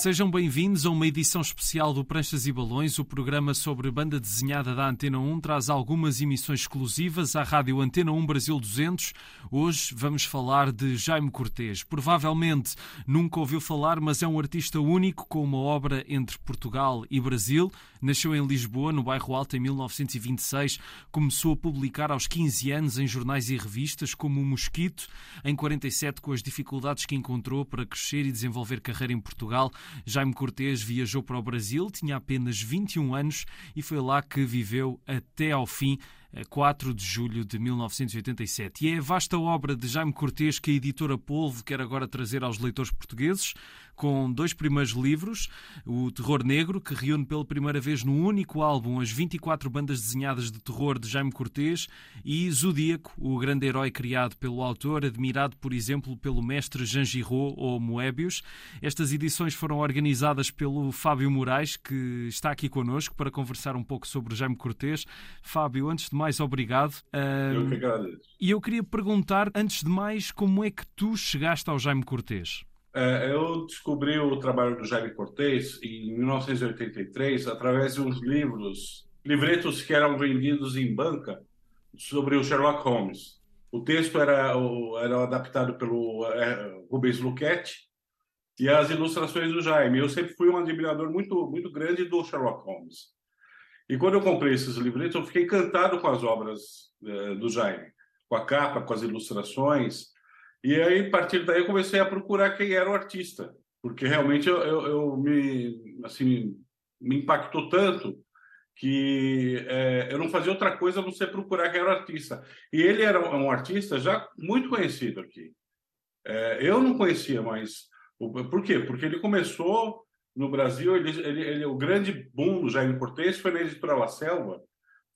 Sejam bem-vindos a uma edição especial do Pranchas e Balões. O programa sobre banda desenhada da Antena 1 traz algumas emissões exclusivas à rádio Antena 1 Brasil 200. Hoje vamos falar de Jaime Cortês. Provavelmente nunca ouviu falar, mas é um artista único com uma obra entre Portugal e Brasil. Nasceu em Lisboa, no bairro Alto, em 1926. Começou a publicar aos 15 anos em jornais e revistas, como o Mosquito. Em 47, com as dificuldades que encontrou para crescer e desenvolver carreira em Portugal, Jaime Cortês viajou para o Brasil, tinha apenas 21 anos e foi lá que viveu até ao fim 4 de julho de 1987. E é a vasta obra de Jaime Cortês que a editora Polvo quer agora trazer aos leitores portugueses, com dois primeiros livros, o Terror Negro, que reúne pela primeira vez no único álbum as 24 bandas desenhadas de terror de Jaime Cortês, e Zodíaco, o grande herói criado pelo autor, admirado, por exemplo, pelo mestre Jean Giraud ou Moebius. Estas edições foram organizadas pelo Fábio Moraes, que está aqui connosco para conversar um pouco sobre Jaime Cortês. Fábio, antes de mais, obrigado. Eu que agradeço. E eu queria perguntar, antes de mais, como é que tu chegaste ao Jaime Cortês? É, eu descobri o trabalho do Jaime Cortez em 1983 através de uns livros, livretos que eram vendidos em banca sobre o Sherlock Holmes. O texto era, era adaptado pelo é, Rubens Luchetti e as ilustrações do Jaime. Eu sempre fui um admirador muito, muito grande do Sherlock Holmes. E quando eu comprei esses livretos, eu fiquei encantado com as obras é, do Jaime, com a capa, com as ilustrações. E aí, a partir daí, eu comecei a procurar quem era o artista, porque realmente eu, eu, eu me, assim, me impactou tanto que é, eu não fazia outra coisa a não ser procurar quem era o artista. E ele era um artista já muito conhecido aqui. É, eu não conhecia, mas por quê? Porque ele começou no Brasil, ele, ele, ele o grande boom do Jaime Cortez foi na editora La Selva,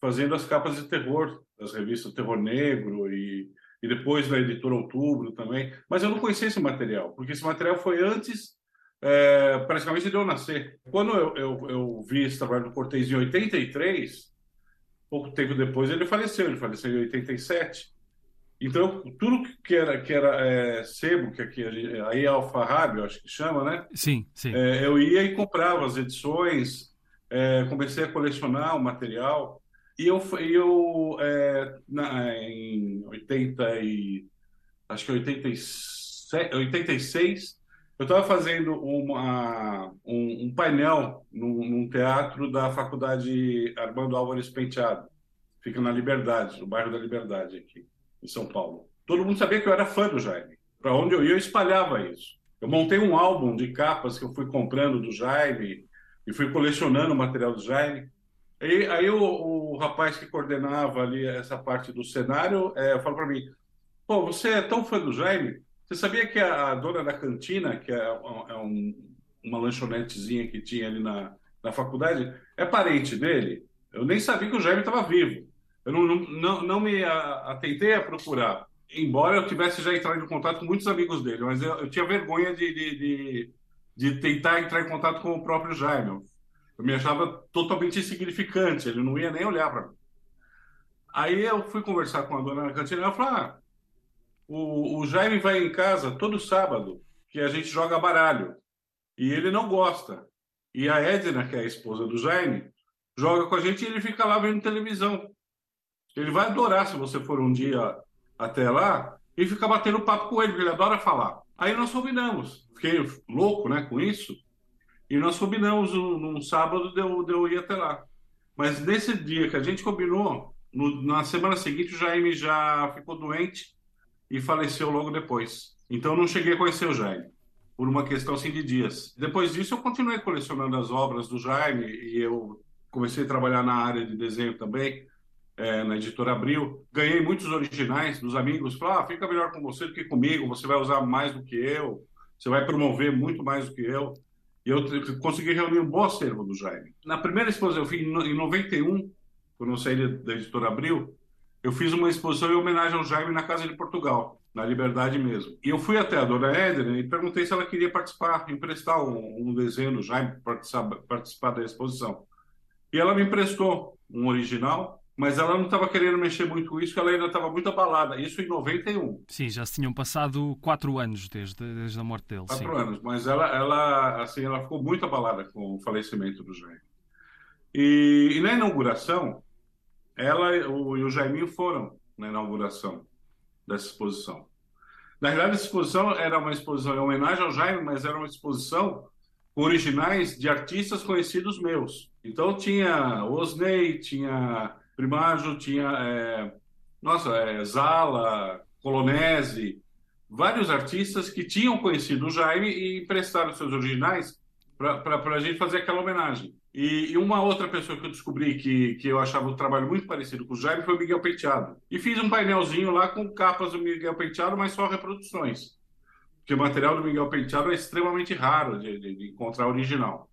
fazendo as capas de terror, das revistas Terror Negro e e depois na editora Outubro também. Mas eu não conhecia esse material, porque esse material foi antes, é, praticamente, de eu nascer. Quando eu, eu, eu vi esse trabalho do Cortez em 83, pouco tempo depois ele faleceu, ele faleceu em 87. Então, tudo que era, que era é, sebo, que aqui, aí é alfarrábio, acho que chama, né? Sim, sim. É, eu ia e comprava as edições, é, comecei a colecionar o material. E eu, eu é, na, em 80 e, acho que 87, 86, eu estava fazendo uma, um, um painel num, num, teatro da Faculdade Armando Álvares Penteado. Fica na Liberdade, no bairro da Liberdade, aqui, em São Paulo. Todo mundo sabia que eu era fã do Jaime. Para onde eu ia, eu espalhava isso. Eu montei um álbum de capas que eu fui comprando do Jaime e fui colecionando o material do Jaime. E aí o, o rapaz que coordenava ali essa parte do cenário é, falou para mim: pô, você é tão fã do Jaime? Você sabia que a, a dona da cantina, que é, é um, uma lanchonetezinha que tinha ali na, na faculdade, é parente dele? Eu nem sabia que o Jaime estava vivo. Eu não, não, não me atentei a procurar, embora eu tivesse já entrado em contato com muitos amigos dele, mas eu, eu tinha vergonha de, de, de, de tentar entrar em contato com o próprio Jaime. Eu me achava totalmente insignificante, ele não ia nem olhar para mim. Aí eu fui conversar com a dona na cantina ela falou: ah, o, o Jaime vai em casa todo sábado, que a gente joga baralho. E ele não gosta. E a Edna, que é a esposa do Jaime, joga com a gente e ele fica lá vendo televisão. Ele vai adorar se você for um dia até lá e ficar batendo papo com ele, porque ele adora falar. Aí nós combinamos. Fiquei louco né, com isso. E nós combinamos um, num sábado de eu, de eu ir até lá. Mas nesse dia que a gente combinou, no, na semana seguinte o Jaime já ficou doente e faleceu logo depois. Então não cheguei a conhecer o Jaime, por uma questão assim de dias. Depois disso eu continuei colecionando as obras do Jaime e eu comecei a trabalhar na área de desenho também, é, na editora Abril. Ganhei muitos originais dos amigos, falaram, ah, fica melhor com você do que comigo, você vai usar mais do que eu, você vai promover muito mais do que eu. E eu consegui reunir um bom acervo do Jaime. Na primeira exposição, eu fiz em 91, quando eu saí da editora Abril, eu fiz uma exposição em homenagem ao Jaime na Casa de Portugal, na Liberdade mesmo. E eu fui até a dona Edna e perguntei se ela queria participar, emprestar um, um desenho do Jaime, participar, participar da exposição. E ela me emprestou um original, mas ela não estava querendo mexer muito com isso, ela ainda estava muito abalada. Isso em 91. Sim, já se tinham passado quatro anos desde, desde a morte dele. Quatro sim. anos, mas ela, ela, assim, ela ficou muito abalada com o falecimento do Jaime. E, e na inauguração, ela o, e o Jaiminho foram na inauguração dessa exposição. Na verdade, essa exposição era uma exposição em homenagem ao Jaime, mas era uma exposição com originais de artistas conhecidos meus. Então tinha Osney, tinha Primaggio, tinha é, nossa, é, Zala, Colonese, vários artistas que tinham conhecido o Jaime e emprestaram seus originais para a gente fazer aquela homenagem. E, e, uma outra pessoa que eu descobri que, que eu achava o trabalho muito parecido com o Jaime foi o Miguel Penteado. E fiz um painelzinho lá com capas do Miguel Penteado, mas só reproduções. Porque o material do Miguel Penteado é extremamente raro de, de, de encontrar original.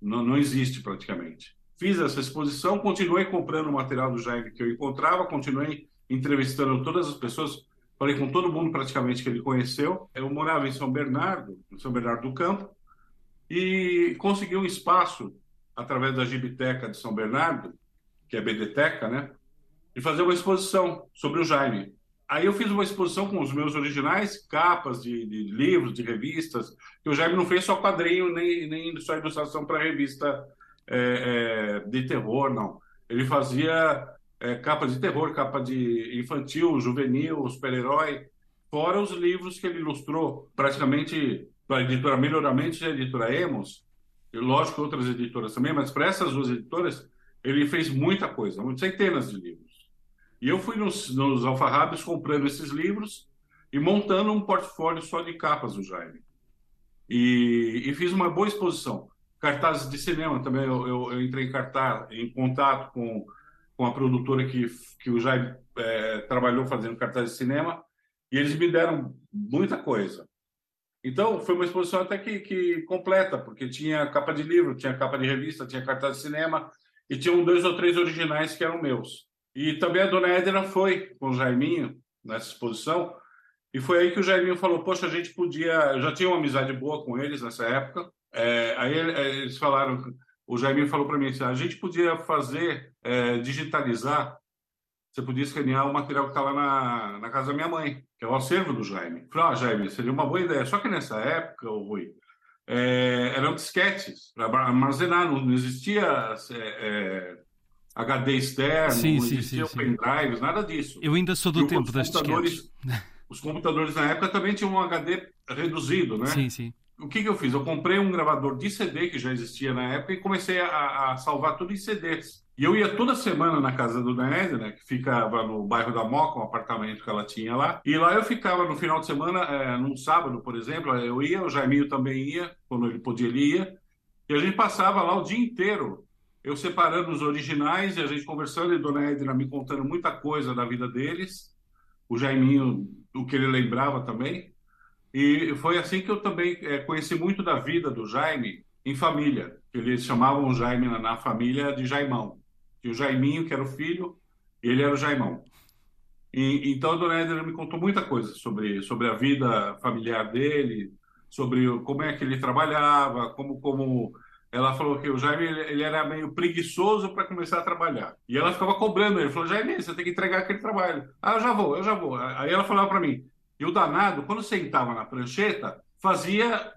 Não, não existe praticamente. Fiz essa exposição, continuei comprando o material do Jaime que eu encontrava, continuei entrevistando todas as pessoas, falei com todo mundo praticamente que ele conheceu. Eu morava em São Bernardo, em São Bernardo do Campo, e consegui um espaço através da Gibiteca de São Bernardo, que é a BDteca, né? E fazer uma exposição sobre o Jaime. Aí eu fiz uma exposição com os meus originais, capas de, de livros, de revistas, que o Jaime não fez só quadrinho, nem, nem só ilustração para revista é, é, de terror, não. Ele fazia é, capa de terror, capa de infantil, juvenil, super-herói, fora os livros que ele ilustrou, praticamente para a editora Melhoramentos e editora Emos, e lógico outras editoras também, mas para essas duas editoras ele fez muita coisa, centenas de livros. E eu fui nos, nos alfarrábios comprando esses livros e montando um portfólio só de capas do Jaime. E, e fiz uma boa exposição. Cartazes de cinema também, eu, eu, eu, entrei em, cartaz, em contato com, com a produtora que, que o Jaime é, trabalhou fazendo cartazes de cinema, e eles me deram muita coisa. Então, foi uma exposição até que, que completa, porque tinha capa de livro, tinha capa de revista, tinha cartaz de cinema, e tinham dois ou três originais que eram meus. E também a dona Edna foi com o Jaiminho nessa exposição, e foi aí que o Jaiminho falou: Poxa, a gente podia. Eu já tinha uma amizade boa com eles nessa época. É, aí eles falaram: O Jaiminho falou para mim assim, a gente podia fazer, é, digitalizar você podia escanear o material que está lá na, na casa da minha mãe, que é o acervo do Jaime. Falei, ah, Jaime, seria uma boa ideia. Só que nessa época, o Rui, é, eram disquetes para armazenar, não, não existia é, é, HD externo, sim, não existia pendrives, nada disso. Eu ainda sou do e tempo das disquetes. Os computadores na época também tinham um HD reduzido, né? Sim, sim. O que, que eu fiz? Eu comprei um gravador de CD que já existia na época e comecei a, a salvar tudo em CDs. E eu ia toda semana na casa do Ned, né, que ficava no bairro da Moca, um apartamento que ela tinha lá. E lá eu ficava no final de semana, é, num sábado, por exemplo, eu ia, o Jaiminho também ia, quando ele podia, ele ia. E a gente passava lá o dia inteiro, eu separando os originais e a gente conversando, e Dona Edna me contando muita coisa da vida deles, o Jaiminho, o que ele lembrava também. E foi assim que eu também é, conheci muito da vida do Jaime em família. Eles chamavam o Jaime na, na família de Jaimão que o Jaiminho, que era o filho, ele era o Jaimão. E, então a dona Edna me contou muita coisa sobre, sobre a vida familiar dele, sobre como é que ele trabalhava, como, como ela falou que o Jaime ele era meio preguiçoso para começar a trabalhar. E ela ficava cobrando ele, falou: Jaime, você tem que entregar aquele trabalho. Ah, eu já vou, eu já vou. Aí ela falava para mim. E o danado, quando sentava na prancheta, fazia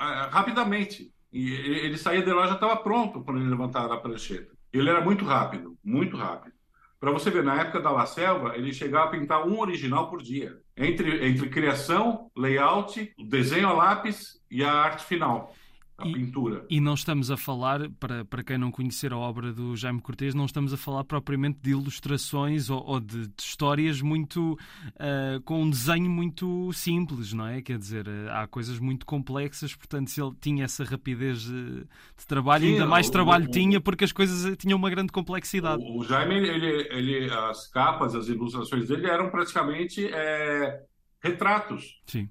uh, rapidamente. E ele saía de lá já estava pronto quando ele levantava da prancheta. Ele era muito rápido, muito rápido. Para você ver, na época da La Selva, ele chegava a pintar um original por dia. Entre, entre criação, layout, desenho a lápis e a arte final a e, pintura. E não estamos a falar, para, para quem não conhecer a obra do Jaime Cortês, não estamos a falar propriamente de ilustrações ou, ou de, de, histórias muito uh, com um desenho muito simples, não é? Quer dizer, uh, há coisas muito complexas, portanto, se ele tinha essa rapidez de, de trabalho, Sim, ainda mais o, trabalho o, tinha, porque as coisas tinham uma grande complexidade. O, o Jaime, ele, ele, as capas, as ilustrações dele eram praticamente é, retratos. Sim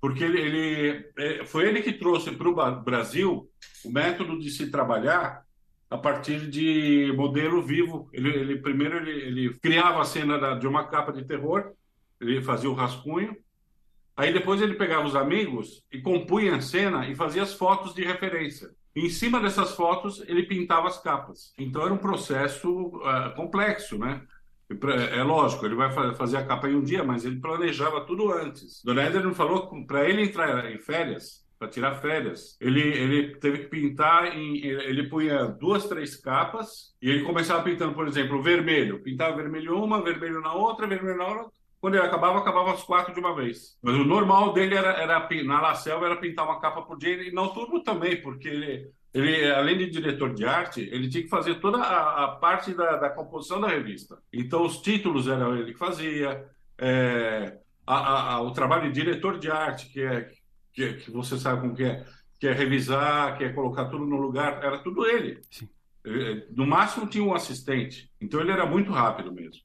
porque ele, ele é, foi ele que trouxe para o Brasil o método de se trabalhar a partir de modelo vivo. Ele, ele primeiro ele, ele, criava a cena da, de uma capa de terror, ele fazia o rascunho, Aí depois ele pegava os amigos e compunha a cena e fazia as fotos de referência. Em cima dessas fotos, ele pintava as capas. Então era um processo uh, complexo, né? É lógico, ele vai fazer a capa em um dia, mas ele planejava tudo antes. Dona Eder me falou para ele entrar em férias, para tirar férias, ele, ele teve que pintar, em, ele punha duas, três capas e ele começava pintando, por exemplo, vermelho. Pintava vermelho uma, vermelho na outra, vermelho na outra. Quando ele acabava, acabava as quatro de uma vez. Mas o normal dele era, era na La Selva era pintar uma capa por dia e no turno também, porque ele, ele, além de diretor de arte, ele tinha que fazer toda a, a parte da, da, composição da revista. Então, os títulos era ele que fazia, é, a, a, o trabalho de diretor de arte, que é que, que você sabe como que é, que é revisar, que é colocar tudo no lugar, era tudo ele. Sim. No máximo tinha um assistente, então ele era muito rápido mesmo.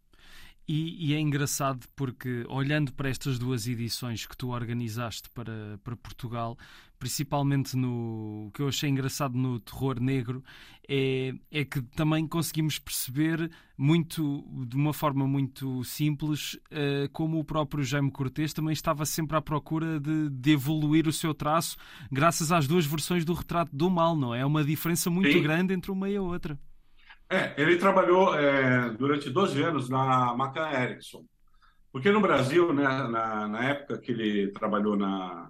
E, e, é engraçado porque, olhando para estas duas edições que tu organizaste para, para Portugal, principalmente no o que eu achei engraçado no terror negro, é, é que também conseguimos perceber muito, de uma forma muito simples, uh, como o próprio Jaime Cortês também estava sempre à procura de, de, evoluir o seu traço, graças às duas versões do Retrato do Mal, não é? É uma diferença muito Sim. grande entre uma e a outra. É, ele trabalhou é, durante 12 anos na Macan Erickson. Porque no Brasil, né, na, na, época que ele trabalhou na,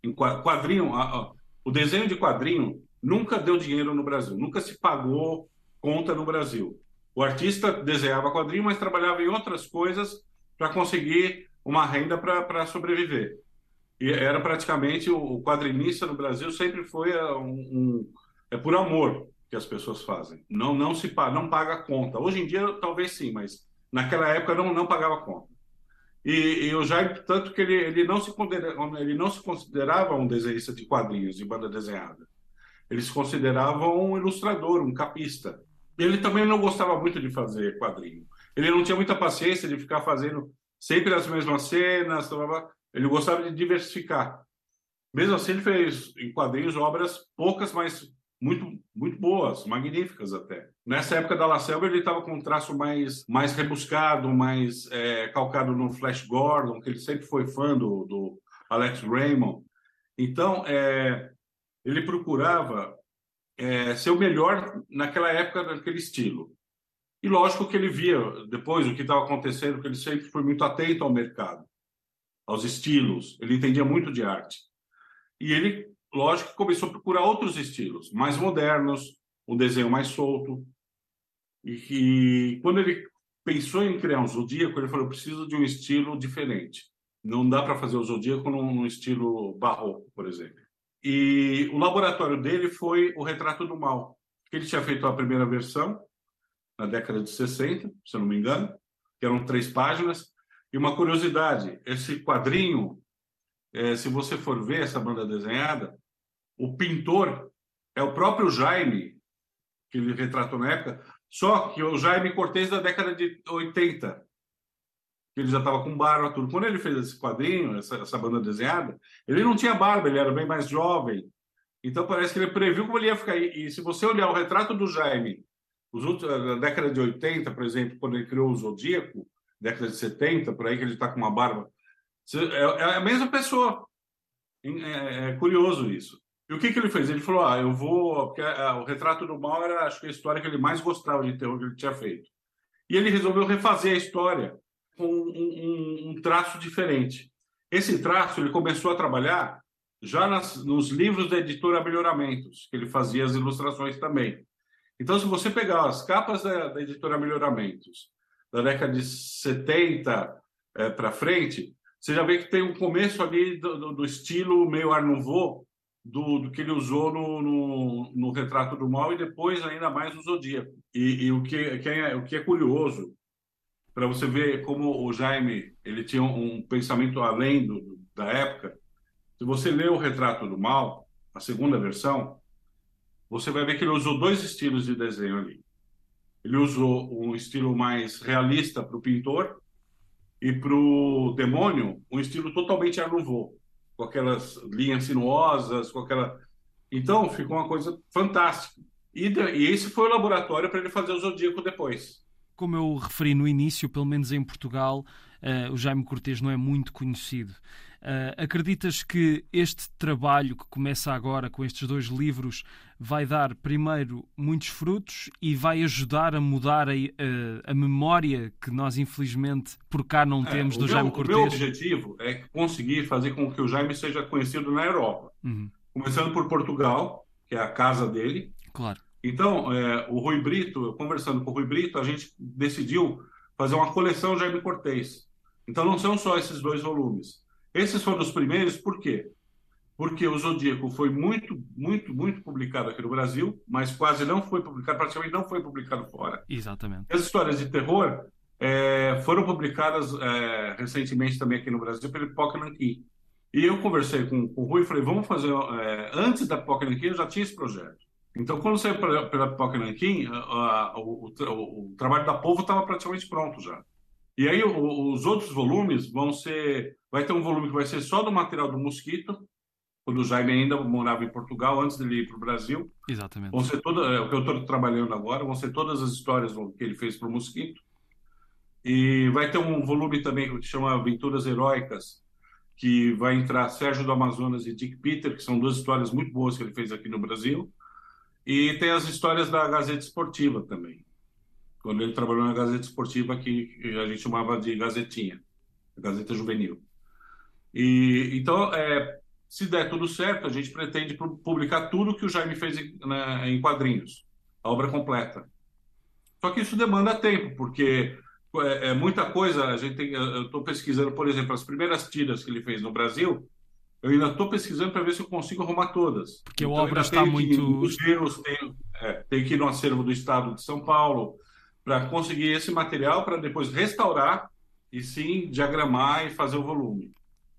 em quadrinho, a, a, o desenho de quadrinho nunca deu dinheiro no Brasil, nunca se pagou conta no Brasil. O artista desenhava quadrinho, mas trabalhava em outras coisas para conseguir uma renda para sobreviver. E era praticamente o, o quadrinista no Brasil sempre foi é, um, um é por amor que as pessoas fazem. Não não se não paga a conta. Hoje em dia talvez sim, mas naquela época não não pagava conta. E, e o Jair tanto que ele, ele não se ele não se considerava um desenhista de quadrinhos de banda desenhada. Ele se considerava um ilustrador, um capista. Ele também não gostava muito de fazer quadrinho. Ele não tinha muita paciência de ficar fazendo sempre as mesmas cenas. Ele gostava de diversificar. Mesmo assim, ele fez em quadrinhos obras poucas, mas muito, muito boas, magníficas até. Nessa época da La Selva, ele estava com um traço mais, mais rebuscado, mais é, calcado no Flash Gordon, que ele sempre foi fã do, do Alex Raymond. Então, é, ele procurava é, ser o melhor naquela época, naquele estilo. E lógico que ele via depois o que estava acontecendo, que ele sempre foi muito atento ao mercado, aos estilos, ele entendia muito de arte. E ele lógico que começou a procurar outros estilos, mais modernos, um desenho mais solto. E, e quando ele pensou em criar um zodíaco, ele falou: eu preciso de um estilo diferente. Não dá para fazer o zodíaco num, num, estilo barroco, por exemplo. E o laboratório dele foi o Retrato do Mal, que ele tinha feito a primeira versão na década de 60, se eu não me engano, que eram três páginas. E uma curiosidade: esse quadrinho é, se você for ver essa banda desenhada, o pintor é o próprio Jaime, que ele retratou na época, só que o Jaime Cortez da década de 80, que ele já estava com barba, tudo. Quando ele fez esse quadrinho, essa, essa banda desenhada, ele não tinha barba, ele era bem mais jovem. Então parece que ele previu como ele ia ficar. E, se você olhar o retrato do Jaime, os outros, na década de 80, por exemplo, quando ele criou o Zodíaco, década de 70, por aí que ele está com uma barba é, é a mesma pessoa. É, é, curioso isso. E o que, que ele fez? Ele falou: Ah, eu vou. Porque é, o Retrato do Mal era, acho que, a história que ele mais gostava de terror que ele tinha feito. E ele resolveu refazer a história com um, um, um traço diferente. Esse traço ele começou a trabalhar já nas, nos livros da editora Melhoramentos, que ele fazia as ilustrações também. Então, se você pegar as capas da, da editora Melhoramentos, da década de 70 é, para frente, você já vê que tem um começo ali do, do, do estilo meio Art Nouveau, do, do, que ele usou no, no, no, Retrato do Mal e depois ainda mais no Zodíaco. E, e o, que, que é, o que é curioso, para você ver como o Jaime ele tinha um pensamento além do, da época, se você lê o Retrato do Mal, a segunda versão, você vai ver que ele usou dois estilos de desenho ali. Ele usou um estilo mais realista para o pintor e para o demônio um estilo totalmente Art com aquelas linhas sinuosas, com aquela. Então ficou uma coisa fantástica. E, e esse foi o laboratório para ele fazer o Zodíaco depois. Como eu referi no início, pelo menos em Portugal, uh, o Jaime Cortês não é muito conhecido. Uh, acreditas que este trabalho que começa agora com estes dois livros vai dar, primeiro, muitos frutos e vai ajudar a mudar a, a, a memória que nós, infelizmente, por cá não é, temos do meu, Jaime Cortês? O meu objetivo é conseguir fazer com que o Jaime seja conhecido na Europa. Uhum. Começando por Portugal, que é a casa dele. Claro. Então, é, o Rui Brito, conversando com o Rui Brito, a gente decidiu fazer uma coleção Jaime Cortez. Então, não são só esses dois volumes. Esses foram os primeiros, por quê? Porque o Zodíaco foi muito, muito, muito publicado aqui no Brasil, mas quase não foi publicado, praticamente não foi publicado fora. Exatamente. As histórias de terror é, foram publicadas é, recentemente também aqui no Brasil pelo Pokémon Key. E eu conversei com, com o Rui e falei, vamos fazer... É, antes da Pokémon Key, eu já tinha esse projeto. Então, quando saiu pela, pela Pokémon Key, o, o, o, o trabalho da Povo estava praticamente pronto já. E aí o, os outros volumes vão ser, vai ter um volume que vai ser só do material do Mosquito, quando o Jaime ainda morava em Portugal antes dele ir para o Brasil. Exatamente. Vão ser toda, é o que eu estou trabalhando agora, vão ser todas as histórias que ele fez para o Mosquito. E vai ter um volume também que chama Aventuras Heróicas, que vai entrar Sérgio do Amazonas e Dick Peter, que são duas histórias muito boas que ele fez aqui no Brasil. E tem as histórias da Gazeta Esportiva também quando ele trabalhou na Gazeta Esportiva, que a gente chamava de Gazetinha, Gazeta Juvenil. E então, é, se der tudo certo, a gente pretende publicar tudo que o Jaime fez em, na, em quadrinhos, a obra completa. Só que isso demanda tempo, porque é, é muita coisa. A gente tem, eu estou pesquisando, por exemplo, as primeiras tiras que ele fez no Brasil. Eu ainda estou pesquisando para ver se eu consigo arrumar todas. Porque então, a obra está muito. Museus, tenho, é, tenho que ir no acervo do Estado de São Paulo, para conseguir esse material para depois restaurar e sim diagramar e fazer o volume.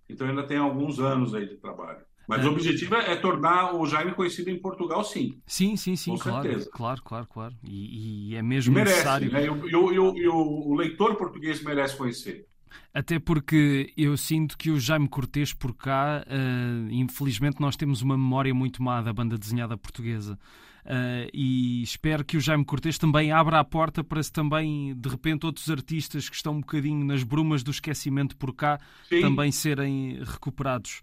Então ainda tem alguns anos aí de trabalho. Mas é. o objetivo é, é, tornar o Jaime conhecido em Portugal, sim. Sim, sim, sim, Com claro, certeza. claro, claro, claro. E, e é mesmo merece, necessário. Né? E, o, e, o, o leitor português merece conhecer. Até porque eu sinto que o Jaime Cortês por cá, uh, infelizmente, nós temos uma memória muito má da banda desenhada portuguesa. Uh, e espero que o Jaime Cortês também abra a porta para se também, de repente, outros artistas que estão um bocadinho nas brumas do esquecimento por cá Sim. também serem recuperados.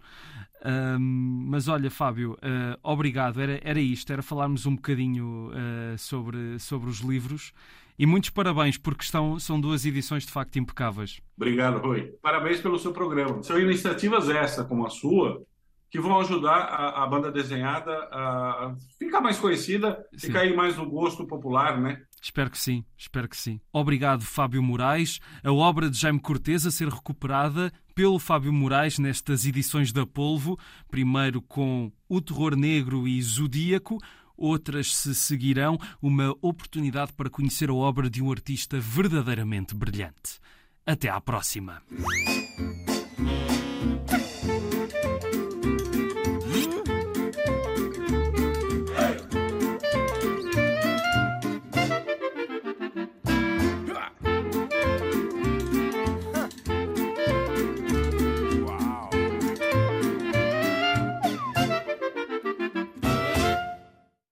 Uh, mas olha, Fábio, uh, obrigado. Era, era isto, era falarmos um bocadinho sobre, sobre os livros. E muitos parabéns, porque estão, são duas edições de facto impecáveis. Obrigado, Rui. Parabéns pelo seu programa. São iniciativas essa, como a sua, que vão ajudar a, a, banda desenhada a ficar mais conhecida sim. e cair mais no gosto popular, né? Espero que sim, espero que sim. Obrigado, Fábio Moraes. A obra de Jaime Cortez a ser recuperada pelo Fábio Moraes nestas edições da Polvo, primeiro com O Terror Negro e Zodíaco, outras se seguirão, uma oportunidade para conhecer a obra de um artista verdadeiramente brilhante. Até à próxima.